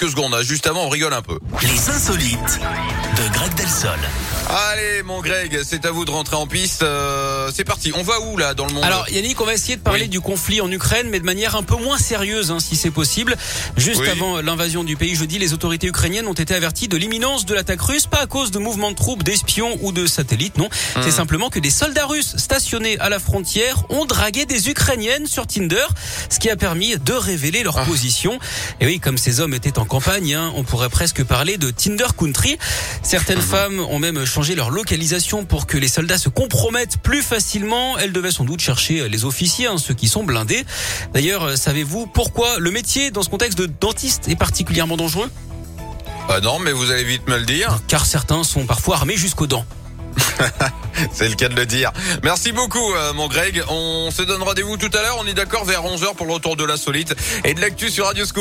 quelques secondes. hein. Juste avant, on rigole un peu. Les insolites de Greg Delsol. Allez, mon Greg, c'est à vous de rentrer en piste. Euh, c'est parti. On va où là dans le monde Alors Yannick, on va essayer de parler Oui. du conflit en Ukraine, mais de manière un peu moins sérieuse, hein, si c'est possible. Juste Oui. avant l'invasion du pays jeudi, les autorités ukrainiennes ont été averties de l'imminence de l'attaque russe, pas à cause de mouvements de troupes, d'espions ou de satellites, non. Hum. C'est simplement que des soldats russes stationnés à la frontière ont dragué des Ukrainiennes sur Tinder, ce qui a permis de révéler leur Ah. position. Et oui, comme ces hommes étaient en campagne, hein, on pourrait presque parler de Tinder Country. Certaines Hum. Femmes ont même changé leur localisation pour que les soldats se compromettent plus facilement. Elles devaient sans doute chercher les officiers, hein, ceux qui sont blindés. D'ailleurs, euh, savez-vous pourquoi le métier dans ce contexte de dentiste est particulièrement dangereux? Bah non, mais vous allez vite me le dire. Car certains sont parfois armés jusqu'aux dents. C'est le cas de le dire. Merci beaucoup, euh, mon Greg. On se donne rendez-vous tout à l'heure. On est d'accord vers 11h pour le retour de la solite et de l'actu sur Radio Scoop.